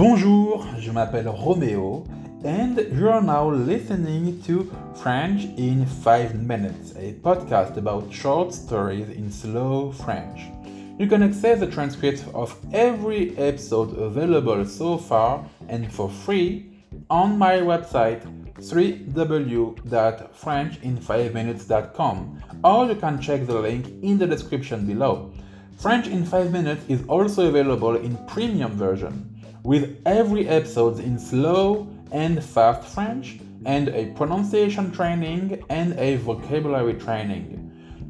Bonjour, je m'appelle Romeo and you are now listening to French in 5 Minutes, a podcast about short stories in slow French. You can access the transcripts of every episode available so far and for free on my website www.frenchin5minutes.com or you can check the link in the description below. French in 5 minutes is also available in premium version with every episode in slow and fast French and a pronunciation training and a vocabulary training.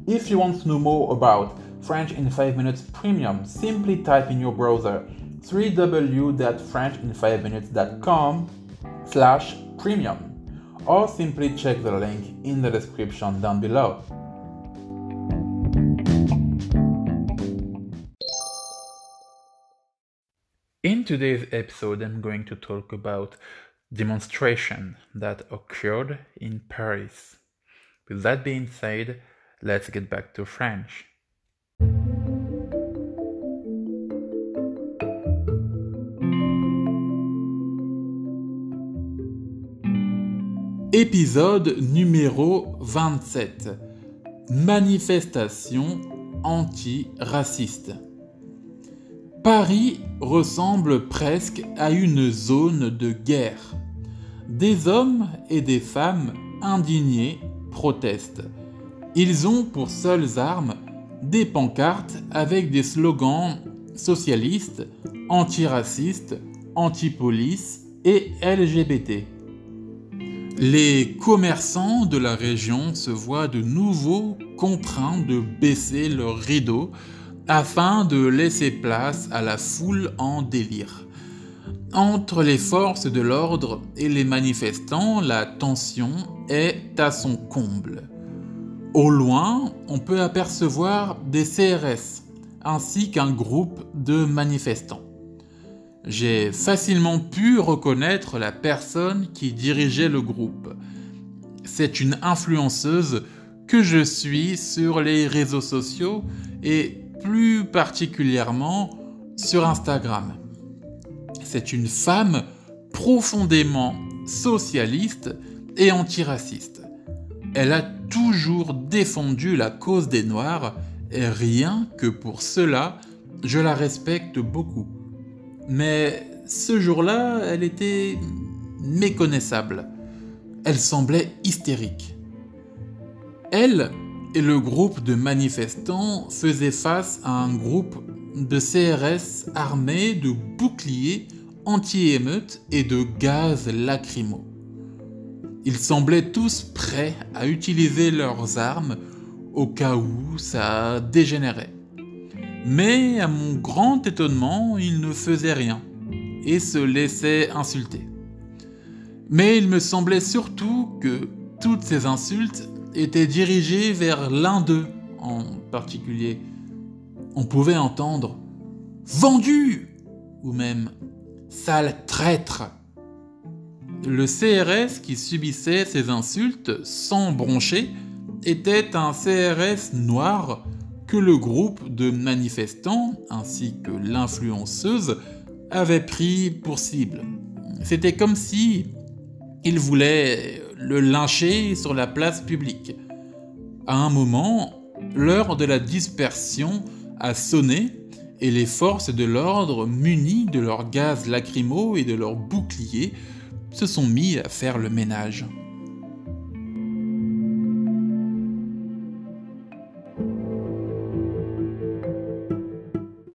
If you want to know more about French in 5 Minutes Premium, simply type in your browser www.frenchin5minutes.com slash premium or simply check the link in the description down below. In today's episode, I'm going to talk about demonstration that occurred in Paris. With that being said, let's get back to French. Épisode numéro 27. Manifestation anti-raciste. Paris ressemble presque à une zone de guerre. Des hommes et des femmes indignés protestent. Ils ont pour seules armes des pancartes avec des slogans socialistes, antiracistes, anti-police et LGBT. Les commerçants de la région se voient de nouveau contraints de baisser leurs rideaux afin de laisser place à la foule en délire. Entre les forces de l'ordre et les manifestants, la tension est à son comble. Au loin, on peut apercevoir des CRS ainsi qu'un groupe de manifestants. J'ai facilement pu reconnaître la personne qui dirigeait le groupe. C'est une influenceuse que je suis sur les réseaux sociaux et plus particulièrement sur Instagram. C'est une femme profondément socialiste et antiraciste. Elle a toujours défendu la cause des Noirs et rien que pour cela, je la respecte beaucoup. Mais ce jour-là, elle était méconnaissable. Elle semblait hystérique. Elle et le groupe de manifestants faisait face à un groupe de CRS armés de boucliers anti-émeutes et de gaz lacrymo. Ils semblaient tous prêts à utiliser leurs armes au cas où ça dégénérait. Mais à mon grand étonnement, ils ne faisaient rien et se laissaient insulter. Mais il me semblait surtout que toutes ces insultes était dirigé vers l'un d'eux en particulier. On pouvait entendre Vendu ou même Sale traître. Le CRS qui subissait ces insultes sans broncher était un CRS noir que le groupe de manifestants ainsi que l'influenceuse avaient pris pour cible. C'était comme si ils voulaient le lyncher sur la place publique. À un moment, l'heure de la dispersion a sonné et les forces de l'ordre, munies de leurs gaz lacrymaux et de leurs boucliers, se sont mis à faire le ménage.